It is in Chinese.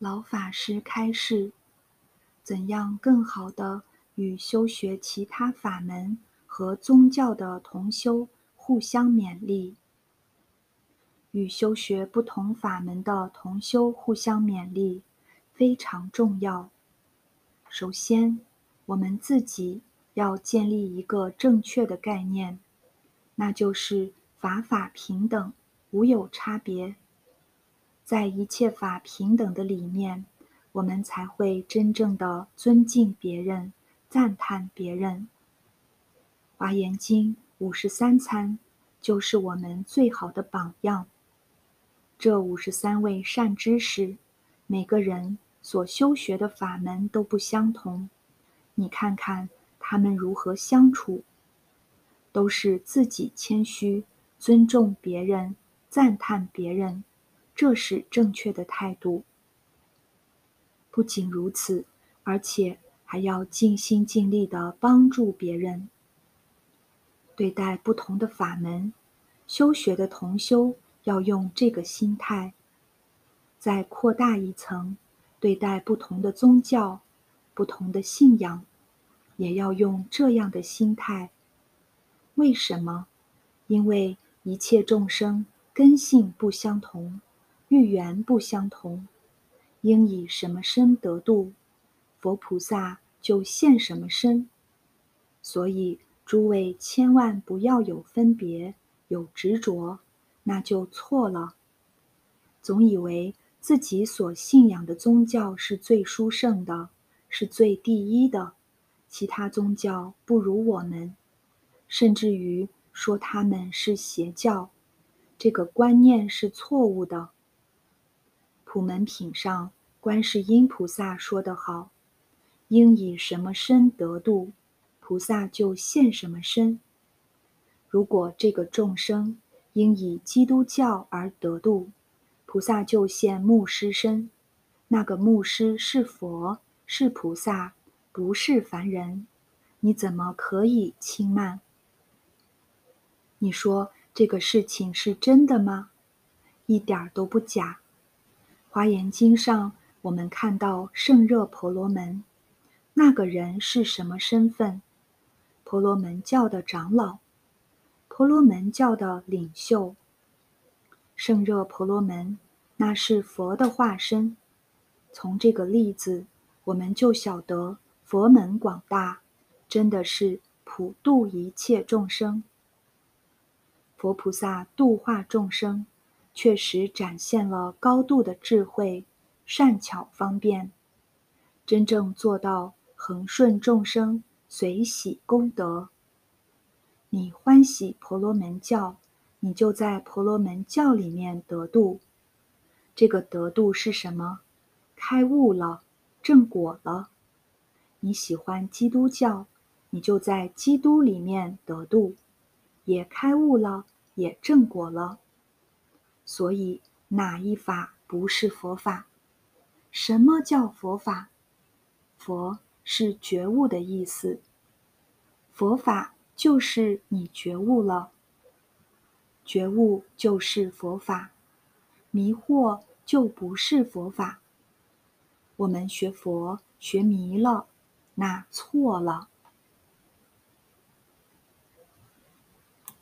老法师开示：怎样更好的与修学其他法门和宗教的同修互相勉励？与修学不同法门的同修互相勉励非常重要。首先，我们自己要建立一个正确的概念，那就是法法平等，无有差别。在一切法平等的里面，我们才会真正的尊敬别人、赞叹别人。华严经五十三参就是我们最好的榜样。这五十三位善知识，每个人所修学的法门都不相同，你看看他们如何相处，都是自己谦虚、尊重别人、赞叹别人。这是正确的态度。不仅如此，而且还要尽心尽力的帮助别人。对待不同的法门，修学的同修要用这个心态。再扩大一层，对待不同的宗教、不同的信仰，也要用这样的心态。为什么？因为一切众生根性不相同。欲缘不相同，应以什么身得度，佛菩萨就现什么身。所以诸位千万不要有分别、有执着，那就错了。总以为自己所信仰的宗教是最殊胜的，是最第一的，其他宗教不如我们，甚至于说他们是邪教，这个观念是错误的。普门品上，观世音菩萨说得好：“应以什么身得度，菩萨就现什么身。如果这个众生应以基督教而得度，菩萨就现牧师身。那个牧师是佛，是菩萨，不是凡人。你怎么可以轻慢？你说这个事情是真的吗？一点儿都不假。”华严经上，我们看到圣热婆罗门，那个人是什么身份？婆罗门教的长老，婆罗门教的领袖。圣热婆罗门，那是佛的化身。从这个例子，我们就晓得佛门广大，真的是普度一切众生。佛菩萨度化众生。确实展现了高度的智慧、善巧方便，真正做到恒顺众生、随喜功德。你欢喜婆罗门教，你就在婆罗门教里面得度。这个得度是什么？开悟了，正果了。你喜欢基督教，你就在基督里面得度，也开悟了，也正果了。所以，哪一法不是佛法？什么叫佛法？佛是觉悟的意思。佛法就是你觉悟了，觉悟就是佛法，迷惑就不是佛法。我们学佛学迷了，那错了。